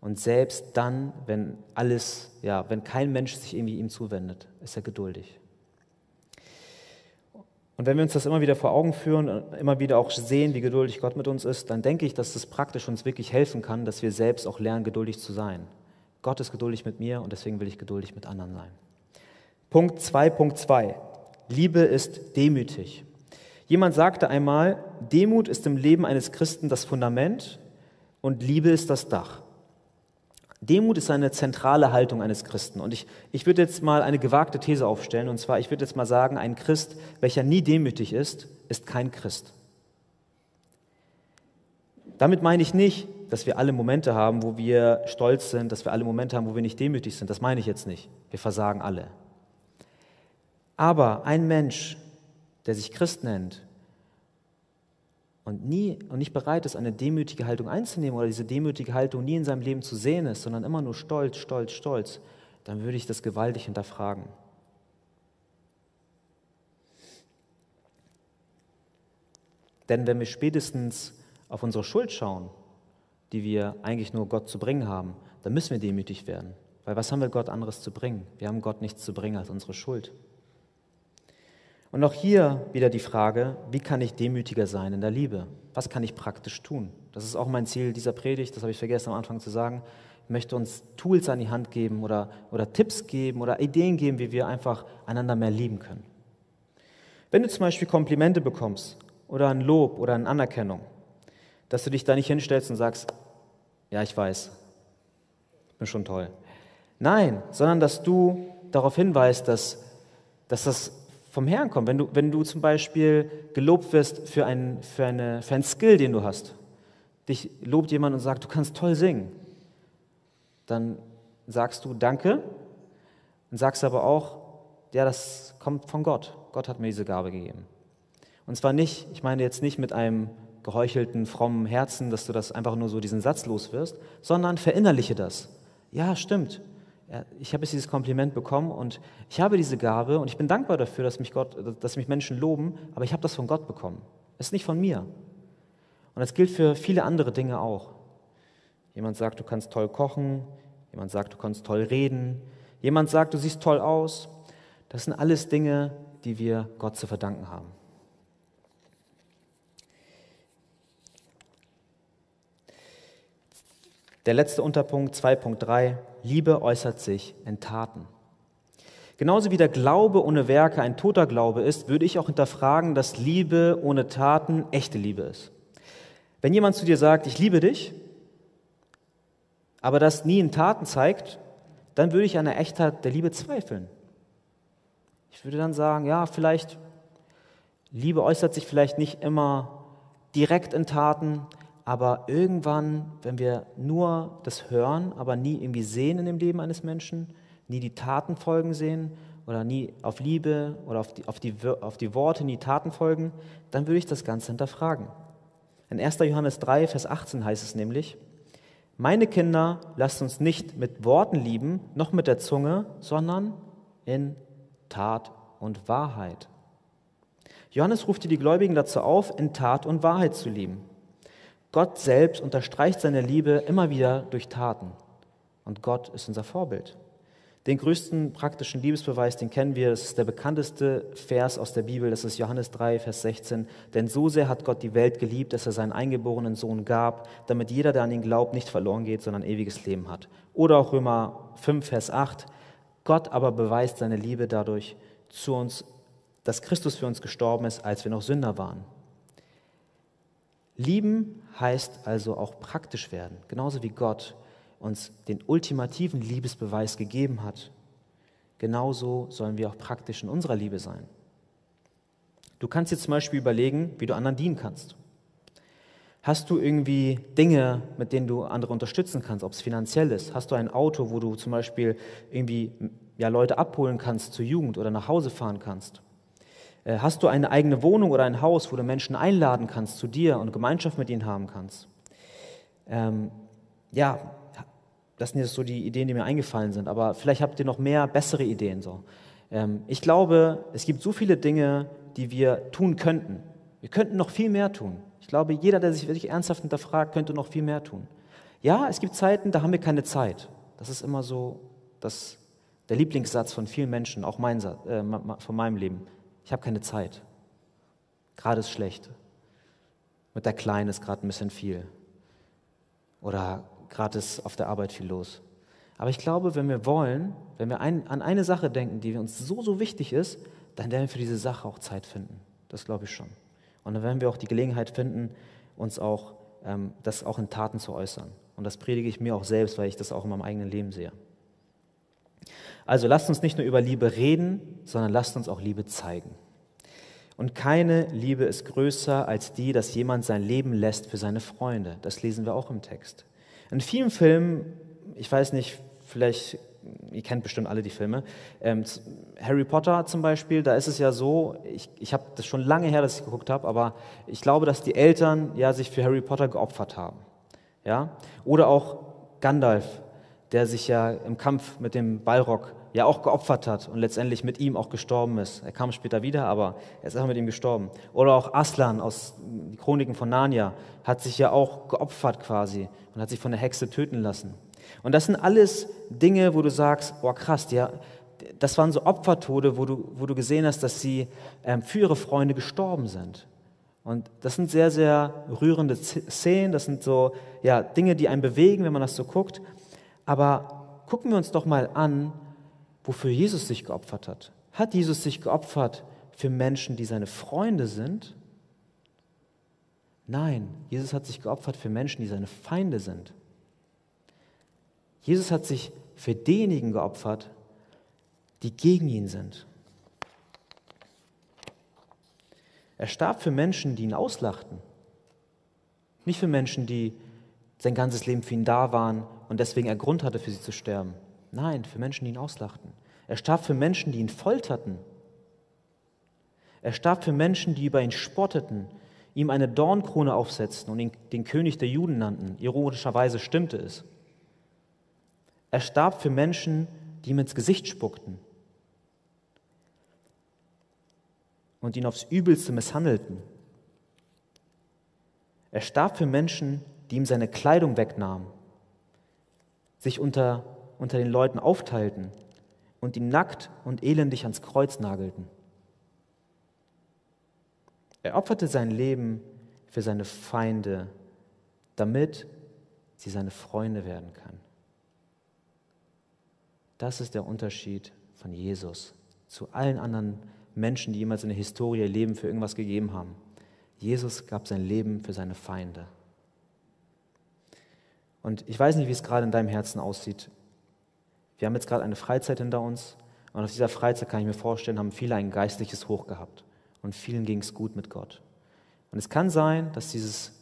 Und selbst dann, wenn alles, ja, wenn kein Mensch sich irgendwie ihm zuwendet, ist er geduldig. Und wenn wir uns das immer wieder vor Augen führen, und immer wieder auch sehen, wie geduldig Gott mit uns ist, dann denke ich, dass das praktisch uns wirklich helfen kann, dass wir selbst auch lernen, geduldig zu sein. Gott ist geduldig mit mir und deswegen will ich geduldig mit anderen sein. Punkt 2.2. Liebe ist demütig. Jemand sagte einmal, Demut ist im Leben eines Christen das Fundament und Liebe ist das Dach. Demut ist eine zentrale Haltung eines Christen. Und ich, ich würde jetzt mal eine gewagte These aufstellen, und zwar, ich würde jetzt mal sagen, ein Christ, welcher nie demütig ist, ist kein Christ. Damit meine ich nicht, dass wir alle Momente haben, wo wir stolz sind, dass wir alle Momente haben, wo wir nicht demütig sind. Das meine ich jetzt nicht. Wir versagen alle. Aber ein Mensch, der sich Christ nennt und nie und nicht bereit ist, eine demütige Haltung einzunehmen oder diese demütige Haltung nie in seinem Leben zu sehen ist, sondern immer nur stolz, stolz, stolz, dann würde ich das gewaltig hinterfragen. Denn wenn wir spätestens auf unsere Schuld schauen, die wir eigentlich nur Gott zu bringen haben, dann müssen wir demütig werden. Weil was haben wir Gott anderes zu bringen? Wir haben Gott nichts zu bringen als unsere Schuld. Und auch hier wieder die Frage, wie kann ich demütiger sein in der Liebe? Was kann ich praktisch tun? Das ist auch mein Ziel dieser Predigt, das habe ich vergessen am Anfang zu sagen. Ich möchte uns Tools an die Hand geben oder, oder Tipps geben oder Ideen geben, wie wir einfach einander mehr lieben können. Wenn du zum Beispiel Komplimente bekommst oder ein Lob oder eine Anerkennung, dass du dich da nicht hinstellst und sagst, ja, ich weiß, ich bin schon toll. Nein, sondern dass du darauf hinweist, dass, dass das vom Herrn kommt. Wenn du, wenn du zum Beispiel gelobt wirst für, ein, für, eine, für einen Skill, den du hast, dich lobt jemand und sagt, du kannst toll singen, dann sagst du Danke und sagst aber auch, ja, das kommt von Gott. Gott hat mir diese Gabe gegeben. Und zwar nicht, ich meine jetzt nicht mit einem geheuchelten, frommen Herzen, dass du das einfach nur so diesen Satz los wirst, sondern verinnerliche das. Ja, stimmt ich habe jetzt dieses Kompliment bekommen und ich habe diese Gabe und ich bin dankbar dafür, dass mich, Gott, dass mich Menschen loben, aber ich habe das von Gott bekommen. Es ist nicht von mir. Und das gilt für viele andere Dinge auch. Jemand sagt, du kannst toll kochen, jemand sagt, du kannst toll reden, jemand sagt, du siehst toll aus. Das sind alles Dinge, die wir Gott zu verdanken haben. Der letzte Unterpunkt, 2.3, Liebe äußert sich in Taten. Genauso wie der Glaube ohne Werke ein toter Glaube ist, würde ich auch hinterfragen, dass Liebe ohne Taten echte Liebe ist. Wenn jemand zu dir sagt, ich liebe dich, aber das nie in Taten zeigt, dann würde ich an der Echtheit der Liebe zweifeln. Ich würde dann sagen, ja, vielleicht, Liebe äußert sich vielleicht nicht immer direkt in Taten, aber irgendwann, wenn wir nur das hören, aber nie irgendwie sehen in dem Leben eines Menschen, nie die Taten folgen sehen oder nie auf Liebe oder auf die, auf die, auf die Worte nie Taten folgen, dann würde ich das Ganze hinterfragen. In 1. Johannes 3, Vers 18 heißt es nämlich, meine Kinder, lasst uns nicht mit Worten lieben, noch mit der Zunge, sondern in Tat und Wahrheit. Johannes ruft die Gläubigen dazu auf, in Tat und Wahrheit zu lieben. Gott selbst unterstreicht seine Liebe immer wieder durch Taten. Und Gott ist unser Vorbild. Den größten praktischen Liebesbeweis, den kennen wir, das ist der bekannteste Vers aus der Bibel, das ist Johannes 3, Vers 16. Denn so sehr hat Gott die Welt geliebt, dass er seinen eingeborenen Sohn gab, damit jeder, der an ihn glaubt, nicht verloren geht, sondern ewiges Leben hat. Oder auch Römer 5, Vers 8. Gott aber beweist seine Liebe dadurch zu uns, dass Christus für uns gestorben ist, als wir noch Sünder waren. Lieben heißt also auch praktisch werden, genauso wie Gott uns den ultimativen Liebesbeweis gegeben hat. Genauso sollen wir auch praktisch in unserer Liebe sein. Du kannst dir zum Beispiel überlegen, wie du anderen dienen kannst. Hast du irgendwie Dinge, mit denen du andere unterstützen kannst, ob es finanziell ist? Hast du ein Auto, wo du zum Beispiel irgendwie ja, Leute abholen kannst zur Jugend oder nach Hause fahren kannst? Äh, hast du eine eigene Wohnung oder ein Haus, wo du Menschen einladen kannst zu dir und Gemeinschaft mit ihnen haben kannst? Ähm, ja, das sind jetzt so die Ideen, die mir eingefallen sind, aber vielleicht habt ihr noch mehr bessere Ideen. So. Ähm, ich glaube, es gibt so viele Dinge, die wir tun könnten. Wir könnten noch viel mehr tun. Ich glaube, jeder, der sich wirklich ernsthaft hinterfragt, könnte noch viel mehr tun. Ja, es gibt Zeiten, da haben wir keine Zeit. Das ist immer so das, der Lieblingssatz von vielen Menschen, auch mein, äh, von meinem Leben ich habe keine Zeit. Gerade ist schlecht. Mit der Kleinen ist gerade ein bisschen viel. Oder gerade ist auf der Arbeit viel los. Aber ich glaube, wenn wir wollen, wenn wir ein, an eine Sache denken, die uns so, so wichtig ist, dann werden wir für diese Sache auch Zeit finden. Das glaube ich schon. Und dann werden wir auch die Gelegenheit finden, uns auch ähm, das auch in Taten zu äußern. Und das predige ich mir auch selbst, weil ich das auch in meinem eigenen Leben sehe. Also lasst uns nicht nur über Liebe reden, sondern lasst uns auch Liebe zeigen. Und keine Liebe ist größer als die, dass jemand sein Leben lässt für seine Freunde. Das lesen wir auch im Text. In vielen Filmen, ich weiß nicht, vielleicht, ihr kennt bestimmt alle die Filme, ähm, Harry Potter zum Beispiel, da ist es ja so, ich, ich habe das schon lange her, dass ich geguckt habe, aber ich glaube, dass die Eltern ja sich für Harry Potter geopfert haben. Ja? Oder auch Gandalf, der sich ja im Kampf mit dem Balrog ja auch geopfert hat und letztendlich mit ihm auch gestorben ist. Er kam später wieder, aber er ist auch mit ihm gestorben. Oder auch Aslan aus den Chroniken von Narnia hat sich ja auch geopfert quasi und hat sich von der Hexe töten lassen. Und das sind alles Dinge, wo du sagst, boah krass, ja, das waren so Opfertode, wo du, wo du gesehen hast, dass sie ähm, für ihre Freunde gestorben sind. Und das sind sehr, sehr rührende Szenen, das sind so ja, Dinge, die einen bewegen, wenn man das so guckt. Aber gucken wir uns doch mal an, wofür Jesus sich geopfert hat. Hat Jesus sich geopfert für Menschen, die seine Freunde sind? Nein, Jesus hat sich geopfert für Menschen, die seine Feinde sind. Jesus hat sich für diejenigen geopfert, die gegen ihn sind. Er starb für Menschen, die ihn auslachten. Nicht für Menschen, die sein ganzes Leben für ihn da waren und deswegen er Grund hatte, für sie zu sterben. Nein, für Menschen, die ihn auslachten. Er starb für Menschen, die ihn folterten. Er starb für Menschen, die über ihn spotteten, ihm eine Dornkrone aufsetzten und ihn den König der Juden nannten. Ironischerweise stimmte es. Er starb für Menschen, die ihm ins Gesicht spuckten und ihn aufs Übelste misshandelten. Er starb für Menschen, die ihm seine Kleidung wegnahmen, sich unter unter den Leuten aufteilten und ihn nackt und elendig ans Kreuz nagelten. Er opferte sein Leben für seine Feinde, damit sie seine Freunde werden können. Das ist der Unterschied von Jesus zu allen anderen Menschen, die jemals in der Historie ihr Leben für irgendwas gegeben haben. Jesus gab sein Leben für seine Feinde. Und ich weiß nicht, wie es gerade in deinem Herzen aussieht. Wir haben jetzt gerade eine Freizeit hinter uns und auf dieser Freizeit kann ich mir vorstellen, haben viele ein geistliches Hoch gehabt und vielen ging es gut mit Gott. Und es kann sein, dass dieses,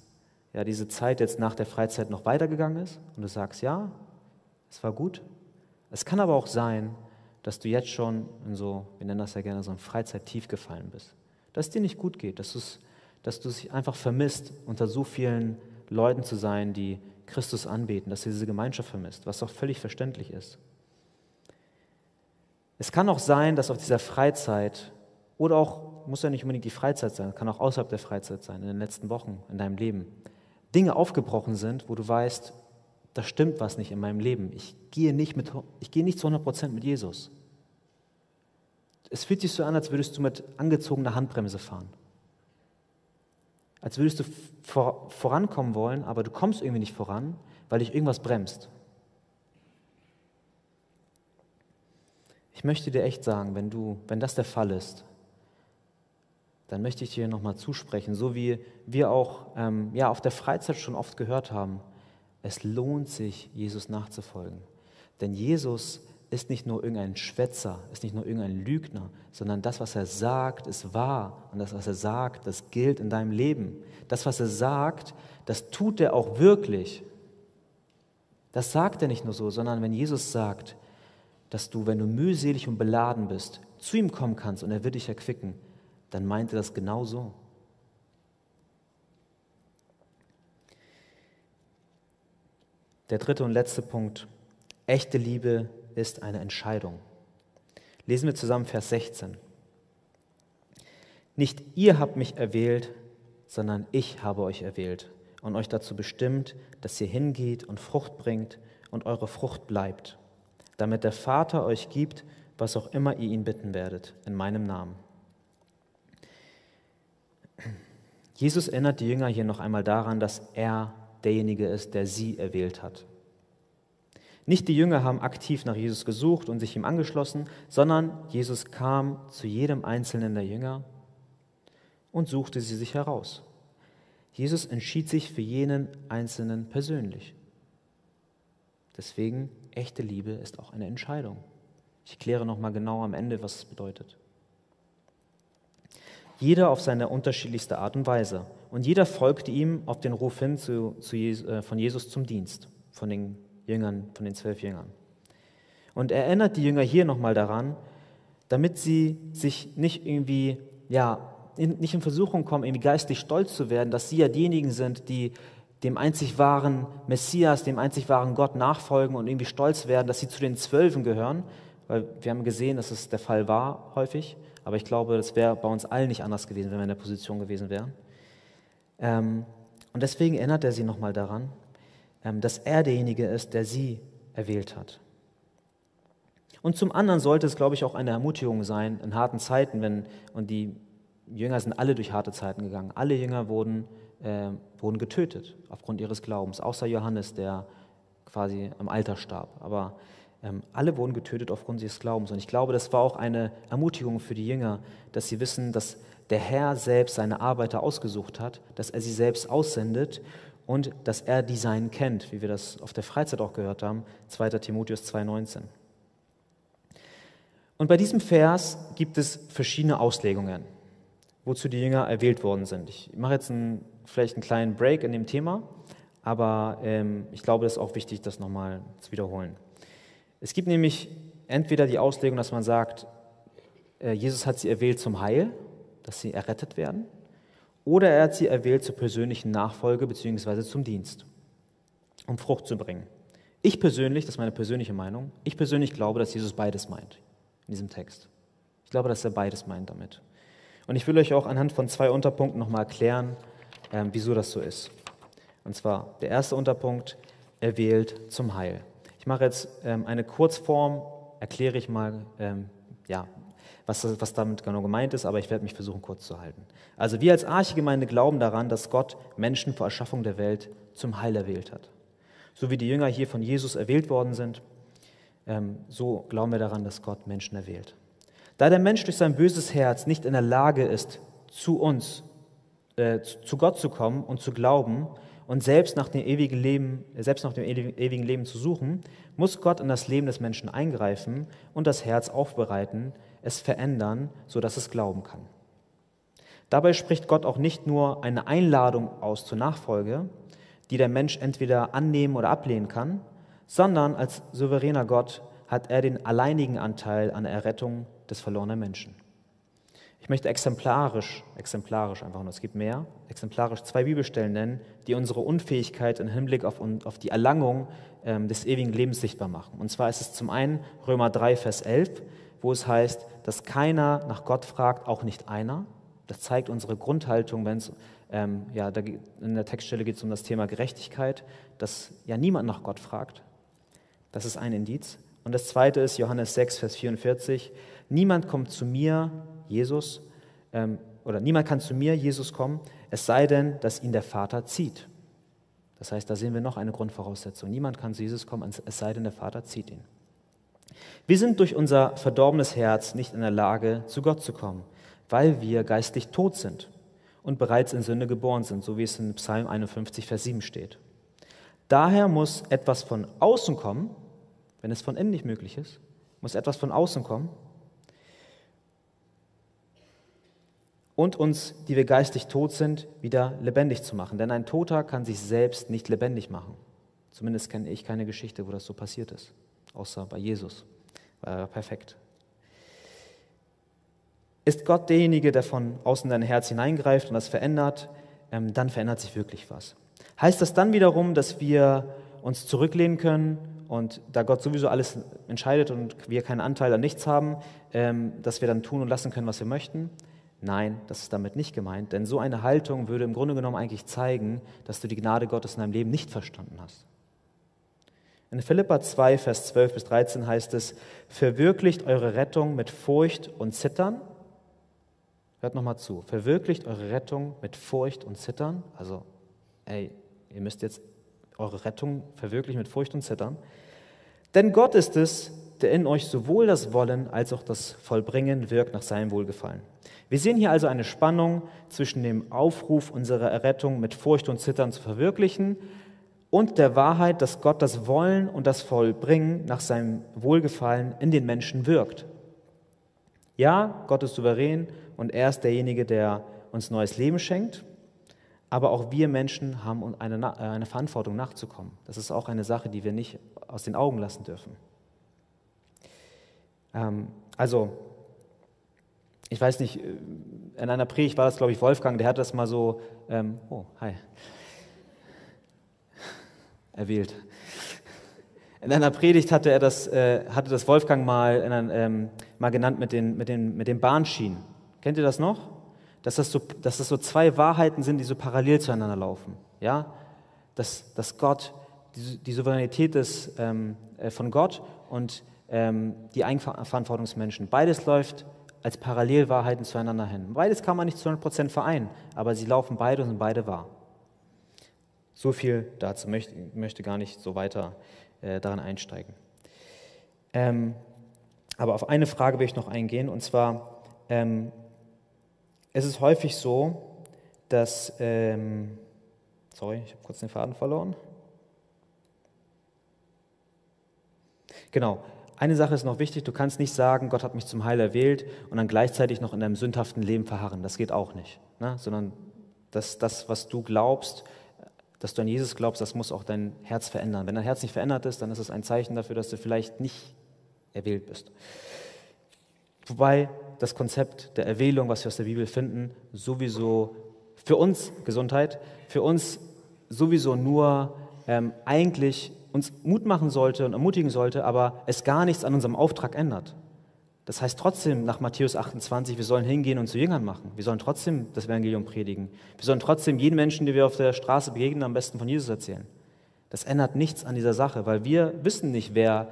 ja, diese Zeit jetzt nach der Freizeit noch weitergegangen ist und du sagst, ja, es war gut. Es kann aber auch sein, dass du jetzt schon in so, wir nennen das ja gerne so ein Freizeit-Tief gefallen bist. Dass es dir nicht gut geht, dass, dass du es einfach vermisst, unter so vielen Leuten zu sein, die Christus anbeten, dass du diese Gemeinschaft vermisst, was auch völlig verständlich ist. Es kann auch sein, dass auf dieser Freizeit, oder auch, muss ja nicht unbedingt die Freizeit sein, kann auch außerhalb der Freizeit sein, in den letzten Wochen in deinem Leben, Dinge aufgebrochen sind, wo du weißt, da stimmt was nicht in meinem Leben. Ich gehe nicht, mit, ich gehe nicht zu 100 Prozent mit Jesus. Es fühlt sich so an, als würdest du mit angezogener Handbremse fahren. Als würdest du vor, vorankommen wollen, aber du kommst irgendwie nicht voran, weil dich irgendwas bremst. Ich möchte dir echt sagen, wenn, du, wenn das der Fall ist, dann möchte ich dir nochmal zusprechen, so wie wir auch ähm, ja, auf der Freizeit schon oft gehört haben, es lohnt sich, Jesus nachzufolgen. Denn Jesus ist nicht nur irgendein Schwätzer, ist nicht nur irgendein Lügner, sondern das, was er sagt, ist wahr. Und das, was er sagt, das gilt in deinem Leben. Das, was er sagt, das tut er auch wirklich. Das sagt er nicht nur so, sondern wenn Jesus sagt, dass du, wenn du mühselig und beladen bist, zu ihm kommen kannst und er wird dich erquicken, dann meint er das genau so. Der dritte und letzte Punkt. Echte Liebe ist eine Entscheidung. Lesen wir zusammen Vers 16. Nicht ihr habt mich erwählt, sondern ich habe euch erwählt und euch dazu bestimmt, dass ihr hingeht und Frucht bringt und eure Frucht bleibt damit der Vater euch gibt, was auch immer ihr ihn bitten werdet, in meinem Namen. Jesus erinnert die Jünger hier noch einmal daran, dass er derjenige ist, der sie erwählt hat. Nicht die Jünger haben aktiv nach Jesus gesucht und sich ihm angeschlossen, sondern Jesus kam zu jedem einzelnen der Jünger und suchte sie sich heraus. Jesus entschied sich für jenen Einzelnen persönlich. Deswegen, echte Liebe ist auch eine Entscheidung. Ich kläre nochmal genau am Ende, was es bedeutet. Jeder auf seine unterschiedlichste Art und Weise. Und jeder folgte ihm auf den Ruf hin zu, zu Jesus, äh, von Jesus zum Dienst, von den Jüngern, von den zwölf Jüngern. Und er erinnert die Jünger hier nochmal daran, damit sie sich nicht irgendwie, ja, nicht in Versuchung kommen, irgendwie geistlich stolz zu werden, dass sie ja diejenigen sind, die dem einzig wahren Messias, dem einzig wahren Gott nachfolgen und irgendwie stolz werden, dass sie zu den Zwölfen gehören, weil wir haben gesehen, dass es der Fall war häufig, aber ich glaube, das wäre bei uns allen nicht anders gewesen, wenn wir in der Position gewesen wären. Ähm, und deswegen erinnert er sie nochmal daran, dass er derjenige ist, der sie erwählt hat. Und zum anderen sollte es, glaube ich, auch eine Ermutigung sein in harten Zeiten, wenn, und die Jünger sind alle durch harte Zeiten gegangen. Alle Jünger wurden, äh, wurden getötet aufgrund ihres Glaubens, außer Johannes, der quasi im Alter starb. Aber ähm, alle wurden getötet aufgrund ihres Glaubens. Und ich glaube, das war auch eine Ermutigung für die Jünger, dass sie wissen, dass der Herr selbst seine Arbeiter ausgesucht hat, dass er sie selbst aussendet und dass er die Seinen kennt, wie wir das auf der Freizeit auch gehört haben, 2. Timotheus 2,19. Und bei diesem Vers gibt es verschiedene Auslegungen, wozu die Jünger erwählt worden sind. Ich mache jetzt einen, vielleicht einen kleinen Break in dem Thema, aber ähm, ich glaube, es ist auch wichtig, das nochmal zu wiederholen. Es gibt nämlich entweder die Auslegung, dass man sagt, äh, Jesus hat sie erwählt zum Heil, dass sie errettet werden, oder er hat sie erwählt zur persönlichen Nachfolge bzw. zum Dienst, um Frucht zu bringen. Ich persönlich, das ist meine persönliche Meinung, ich persönlich glaube, dass Jesus beides meint in diesem Text. Ich glaube, dass er beides meint damit. Und ich will euch auch anhand von zwei Unterpunkten nochmal erklären, ähm, wieso das so ist. Und zwar der erste Unterpunkt, er wählt zum Heil. Ich mache jetzt ähm, eine Kurzform, erkläre ich mal, ähm, ja, was, was damit genau gemeint ist, aber ich werde mich versuchen, kurz zu halten. Also wir als Archegemeinde glauben daran, dass Gott Menschen vor Erschaffung der Welt zum Heil erwählt hat. So wie die Jünger hier von Jesus erwählt worden sind, ähm, so glauben wir daran, dass Gott Menschen erwählt. Da der Mensch durch sein böses Herz nicht in der Lage ist, zu uns, äh, zu Gott zu kommen und zu glauben und selbst nach dem ewigen Leben, selbst nach dem ewigen Leben zu suchen, muss Gott in das Leben des Menschen eingreifen und das Herz aufbereiten, es verändern, sodass es glauben kann. Dabei spricht Gott auch nicht nur eine Einladung aus zur Nachfolge, die der Mensch entweder annehmen oder ablehnen kann, sondern als souveräner Gott hat er den alleinigen Anteil an der Errettung des verlorenen Menschen. Ich möchte exemplarisch, exemplarisch einfach nur, es gibt mehr, exemplarisch zwei Bibelstellen nennen, die unsere Unfähigkeit im Hinblick auf, auf die Erlangung ähm, des ewigen Lebens sichtbar machen. Und zwar ist es zum einen Römer 3, Vers 11, wo es heißt, dass keiner nach Gott fragt, auch nicht einer. Das zeigt unsere Grundhaltung, wenn es, ähm, ja, da, in der Textstelle geht es um das Thema Gerechtigkeit, dass ja niemand nach Gott fragt. Das ist ein Indiz. Und das zweite ist Johannes 6, Vers 44. Niemand kommt zu mir, Jesus, ähm, oder niemand kann zu mir, Jesus, kommen, es sei denn, dass ihn der Vater zieht. Das heißt, da sehen wir noch eine Grundvoraussetzung. Niemand kann zu Jesus kommen, es sei denn, der Vater zieht ihn. Wir sind durch unser verdorbenes Herz nicht in der Lage, zu Gott zu kommen, weil wir geistlich tot sind und bereits in Sünde geboren sind, so wie es in Psalm 51, Vers 7 steht. Daher muss etwas von außen kommen, wenn es von innen nicht möglich ist, muss etwas von außen kommen und uns, die wir geistig tot sind, wieder lebendig zu machen. Denn ein Toter kann sich selbst nicht lebendig machen. Zumindest kenne ich keine Geschichte, wo das so passiert ist, außer bei Jesus. War er perfekt. Ist Gott derjenige, der von außen dein Herz hineingreift und das verändert, ähm, dann verändert sich wirklich was. Heißt das dann wiederum, dass wir uns zurücklehnen können und da Gott sowieso alles entscheidet und wir keinen Anteil an nichts haben, ähm, dass wir dann tun und lassen können, was wir möchten? Nein, das ist damit nicht gemeint, denn so eine Haltung würde im Grunde genommen eigentlich zeigen, dass du die Gnade Gottes in deinem Leben nicht verstanden hast. In Philippa 2, Vers 12 bis 13 heißt es, verwirklicht eure Rettung mit Furcht und Zittern. Hört nochmal zu, verwirklicht eure Rettung mit Furcht und Zittern. Also, ey, ihr müsst jetzt eure Rettung verwirklichen mit Furcht und Zittern. Denn Gott ist es, der in euch sowohl das Wollen als auch das Vollbringen wirkt nach seinem Wohlgefallen. Wir sehen hier also eine Spannung zwischen dem Aufruf, unsere Errettung mit Furcht und Zittern zu verwirklichen und der Wahrheit, dass Gott das Wollen und das Vollbringen nach seinem Wohlgefallen in den Menschen wirkt. Ja, Gott ist souverän und er ist derjenige, der uns neues Leben schenkt, aber auch wir Menschen haben eine, eine Verantwortung nachzukommen. Das ist auch eine Sache, die wir nicht aus den Augen lassen dürfen. Ähm, also, ich weiß nicht, in einer Predigt war das, glaube ich, Wolfgang, der hat das mal so, ähm, oh, hi, erwählt. In einer Predigt hatte, er das, äh, hatte das Wolfgang mal, einer, ähm, mal genannt mit den, mit, den, mit den Bahnschienen. Kennt ihr das noch? Dass das, so, dass das so zwei Wahrheiten sind, die so parallel zueinander laufen. Ja? Dass, dass Gott, die, die Souveränität des, ähm, äh, von Gott und ähm, die Eigenverantwortung des Menschen. Beides läuft als Parallelwahrheiten zueinander hin. Beides kann man nicht zu 100% vereinen, aber sie laufen beide und sind beide wahr. So viel dazu, möchte, möchte gar nicht so weiter äh, daran einsteigen. Ähm, aber auf eine Frage will ich noch eingehen, und zwar, ähm, es ist häufig so, dass, ähm, sorry, ich habe kurz den Faden verloren. Genau, eine Sache ist noch wichtig, du kannst nicht sagen, Gott hat mich zum Heil erwählt und dann gleichzeitig noch in deinem sündhaften Leben verharren. Das geht auch nicht. Ne? Sondern das, das, was du glaubst, dass du an Jesus glaubst, das muss auch dein Herz verändern. Wenn dein Herz nicht verändert ist, dann ist es ein Zeichen dafür, dass du vielleicht nicht erwählt bist. Wobei das Konzept der Erwählung, was wir aus der Bibel finden, sowieso für uns Gesundheit, für uns sowieso nur ähm, eigentlich uns Mut machen sollte und ermutigen sollte, aber es gar nichts an unserem Auftrag ändert. Das heißt trotzdem nach Matthäus 28, wir sollen hingehen und zu Jüngern machen. Wir sollen trotzdem das Evangelium predigen. Wir sollen trotzdem jeden Menschen, die wir auf der Straße begegnen, am besten von Jesus erzählen. Das ändert nichts an dieser Sache, weil wir wissen nicht, wer,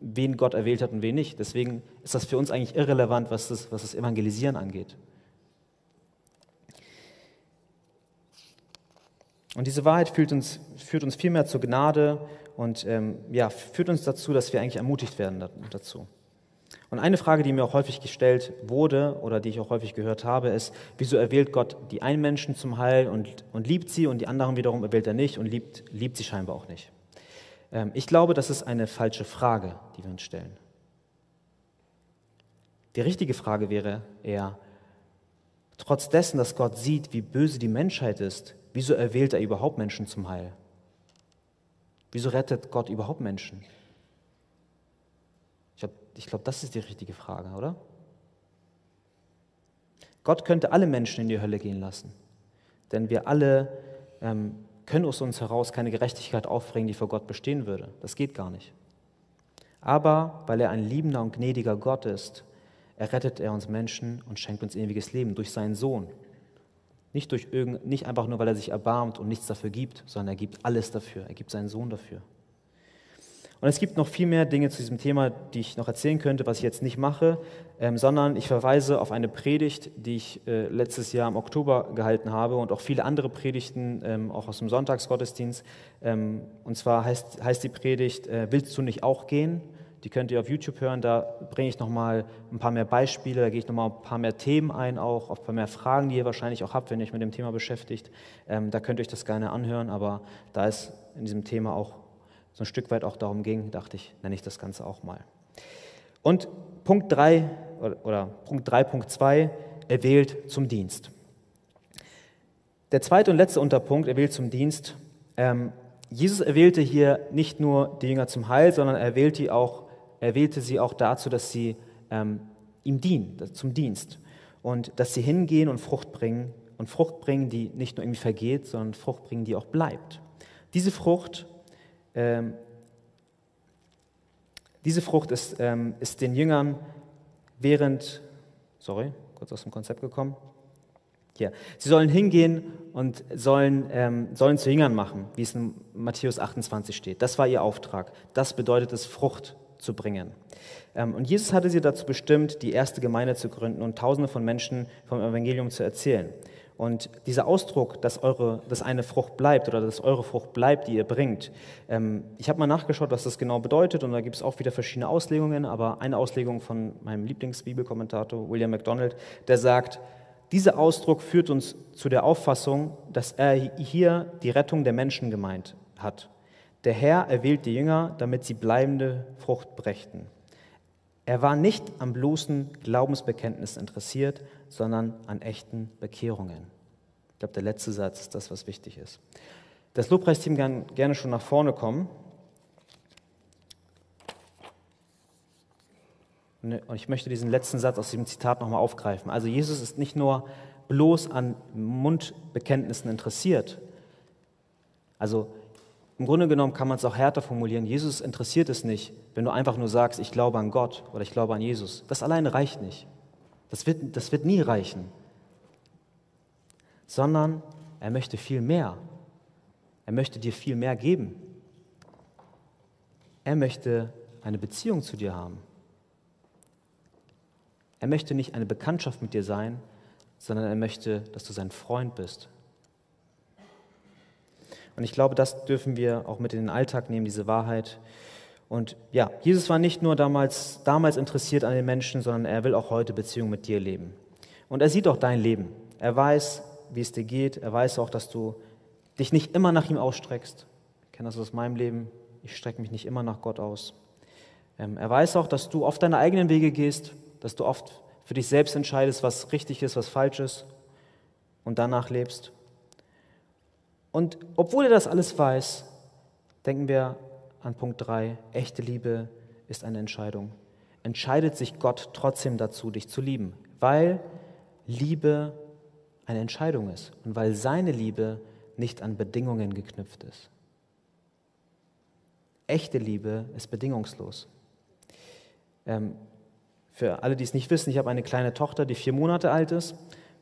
wen Gott erwählt hat und wen nicht. Deswegen ist das für uns eigentlich irrelevant, was das, was das Evangelisieren angeht. Und diese Wahrheit führt uns, führt uns vielmehr zur Gnade und ähm, ja, führt uns dazu, dass wir eigentlich ermutigt werden dazu. Und eine Frage, die mir auch häufig gestellt wurde oder die ich auch häufig gehört habe, ist, wieso erwählt Gott die einen Menschen zum Heil und, und liebt sie und die anderen wiederum erwählt er nicht und liebt, liebt sie scheinbar auch nicht? Ähm, ich glaube, das ist eine falsche Frage, die wir uns stellen. Die richtige Frage wäre eher, trotz dessen, dass Gott sieht, wie böse die Menschheit ist, Wieso erwählt er überhaupt Menschen zum Heil? Wieso rettet Gott überhaupt Menschen? Ich glaube, glaub, das ist die richtige Frage, oder? Gott könnte alle Menschen in die Hölle gehen lassen, denn wir alle ähm, können aus uns heraus keine Gerechtigkeit aufbringen, die vor Gott bestehen würde. Das geht gar nicht. Aber weil er ein liebender und gnädiger Gott ist, errettet er uns Menschen und schenkt uns ewiges Leben durch seinen Sohn. Nicht, durch irgend, nicht einfach nur, weil er sich erbarmt und nichts dafür gibt, sondern er gibt alles dafür. Er gibt seinen Sohn dafür. Und es gibt noch viel mehr Dinge zu diesem Thema, die ich noch erzählen könnte, was ich jetzt nicht mache, ähm, sondern ich verweise auf eine Predigt, die ich äh, letztes Jahr im Oktober gehalten habe und auch viele andere Predigten, ähm, auch aus dem Sonntagsgottesdienst. Ähm, und zwar heißt, heißt die Predigt, äh, willst du nicht auch gehen? Die könnt ihr auf YouTube hören. Da bringe ich nochmal ein paar mehr Beispiele, da gehe ich nochmal ein paar mehr Themen ein, auch auf ein paar mehr Fragen, die ihr wahrscheinlich auch habt, wenn ihr euch mit dem Thema beschäftigt. Ähm, da könnt ihr euch das gerne anhören, aber da es in diesem Thema auch so ein Stück weit auch darum ging, dachte ich, nenne ich das Ganze auch mal. Und Punkt 3 oder, Punkt 3.2, er wählt zum Dienst. Der zweite und letzte Unterpunkt, er wählt zum Dienst. Ähm, Jesus erwählte hier nicht nur die Jünger zum Heil, sondern er wählte auch er wählte sie auch dazu, dass sie ähm, ihm dienen, zum Dienst. Und dass sie hingehen und Frucht bringen. Und Frucht bringen, die nicht nur irgendwie vergeht, sondern Frucht bringen, die auch bleibt. Diese Frucht, ähm, diese Frucht ist, ähm, ist den Jüngern während, sorry, kurz aus dem Konzept gekommen. Hier. Sie sollen hingehen und sollen, ähm, sollen zu Jüngern machen, wie es in Matthäus 28 steht. Das war ihr Auftrag. Das bedeutet es, Frucht zu bringen. Ähm, und Jesus hatte sie dazu bestimmt, die erste Gemeinde zu gründen und Tausende von Menschen vom Evangelium zu erzählen. Und dieser Ausdruck, dass, eure, dass eine Frucht bleibt oder dass eure Frucht bleibt, die ihr bringt, ähm, ich habe mal nachgeschaut, was das genau bedeutet und da gibt es auch wieder verschiedene Auslegungen, aber eine Auslegung von meinem Lieblingsbibelkommentator William MacDonald, der sagt, dieser Ausdruck führt uns zu der Auffassung, dass er hier die Rettung der Menschen gemeint hat. Der Herr erwählt die Jünger, damit sie bleibende Frucht brächten. Er war nicht am bloßen Glaubensbekenntnis interessiert, sondern an echten Bekehrungen. Ich glaube, der letzte Satz ist das, was wichtig ist. Das Lobpreisteam kann gerne schon nach vorne kommen. Und ich möchte diesen letzten Satz aus diesem Zitat nochmal aufgreifen. Also Jesus ist nicht nur bloß an Mundbekenntnissen interessiert. Also im Grunde genommen kann man es auch härter formulieren. Jesus interessiert es nicht, wenn du einfach nur sagst, ich glaube an Gott oder ich glaube an Jesus. Das alleine reicht nicht. Das wird, das wird nie reichen. Sondern er möchte viel mehr. Er möchte dir viel mehr geben. Er möchte eine Beziehung zu dir haben. Er möchte nicht eine Bekanntschaft mit dir sein, sondern er möchte, dass du sein Freund bist, und ich glaube, das dürfen wir auch mit in den Alltag nehmen, diese Wahrheit. Und ja, Jesus war nicht nur damals, damals interessiert an den Menschen, sondern er will auch heute Beziehung mit dir leben. Und er sieht auch dein Leben. Er weiß, wie es dir geht. Er weiß auch, dass du dich nicht immer nach ihm ausstreckst. Ich kenne das aus meinem Leben. Ich strecke mich nicht immer nach Gott aus. Ähm, er weiß auch, dass du oft deine eigenen Wege gehst, dass du oft für dich selbst entscheidest, was richtig ist, was falsch ist und danach lebst. Und obwohl er das alles weiß, denken wir an Punkt 3, echte Liebe ist eine Entscheidung. Entscheidet sich Gott trotzdem dazu, dich zu lieben, weil Liebe eine Entscheidung ist und weil seine Liebe nicht an Bedingungen geknüpft ist. Echte Liebe ist bedingungslos. Ähm, für alle, die es nicht wissen, ich habe eine kleine Tochter, die vier Monate alt ist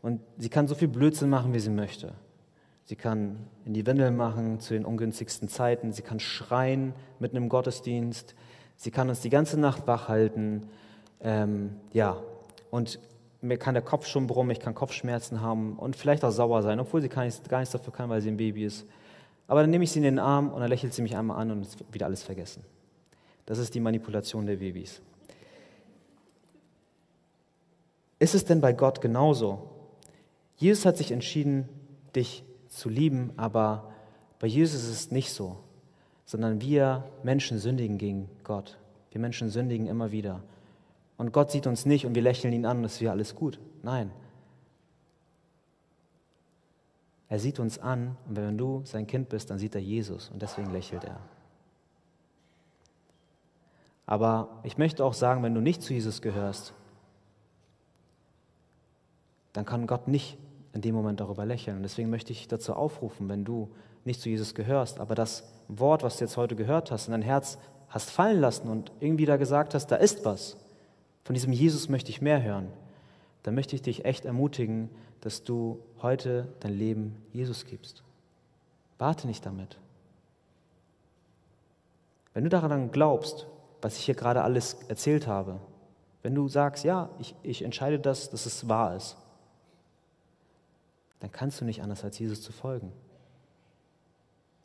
und sie kann so viel Blödsinn machen, wie sie möchte. Sie kann in die Windel machen zu den ungünstigsten Zeiten. Sie kann schreien mitten im Gottesdienst. Sie kann uns die ganze Nacht wach halten. Ähm, ja, und mir kann der Kopf schon brummen, ich kann Kopfschmerzen haben und vielleicht auch sauer sein, obwohl sie gar nichts, gar dafür kann, weil sie ein Baby ist. Aber dann nehme ich sie in den Arm und dann lächelt sie mich einmal an und ist wieder alles vergessen. Das ist die Manipulation der Babys. Ist es denn bei Gott genauso? Jesus hat sich entschieden, dich zu lieben, aber bei Jesus ist es nicht so, sondern wir Menschen sündigen gegen Gott. Wir Menschen sündigen immer wieder. Und Gott sieht uns nicht und wir lächeln ihn an und es wäre alles gut. Nein. Er sieht uns an und wenn du sein Kind bist, dann sieht er Jesus und deswegen lächelt er. Aber ich möchte auch sagen, wenn du nicht zu Jesus gehörst, dann kann Gott nicht in dem Moment darüber lächeln. Und deswegen möchte ich dazu aufrufen, wenn du nicht zu Jesus gehörst, aber das Wort, was du jetzt heute gehört hast, in dein Herz hast fallen lassen und irgendwie da gesagt hast, da ist was. Von diesem Jesus möchte ich mehr hören. Dann möchte ich dich echt ermutigen, dass du heute dein Leben Jesus gibst. Warte nicht damit. Wenn du daran glaubst, was ich hier gerade alles erzählt habe, wenn du sagst, ja, ich, ich entscheide das, dass es wahr ist, dann kannst du nicht anders als Jesus zu folgen.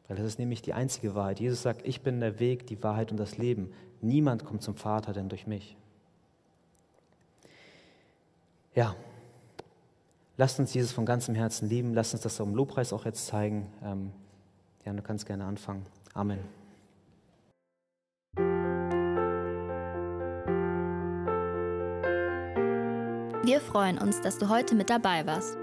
Weil das ist nämlich die einzige Wahrheit. Jesus sagt, ich bin der Weg, die Wahrheit und das Leben. Niemand kommt zum Vater denn durch mich. Ja, lasst uns Jesus von ganzem Herzen lieben. Lasst uns das im Lobpreis auch jetzt zeigen. Ähm, ja, du kannst gerne anfangen. Amen.
Wir freuen uns, dass du heute mit dabei warst.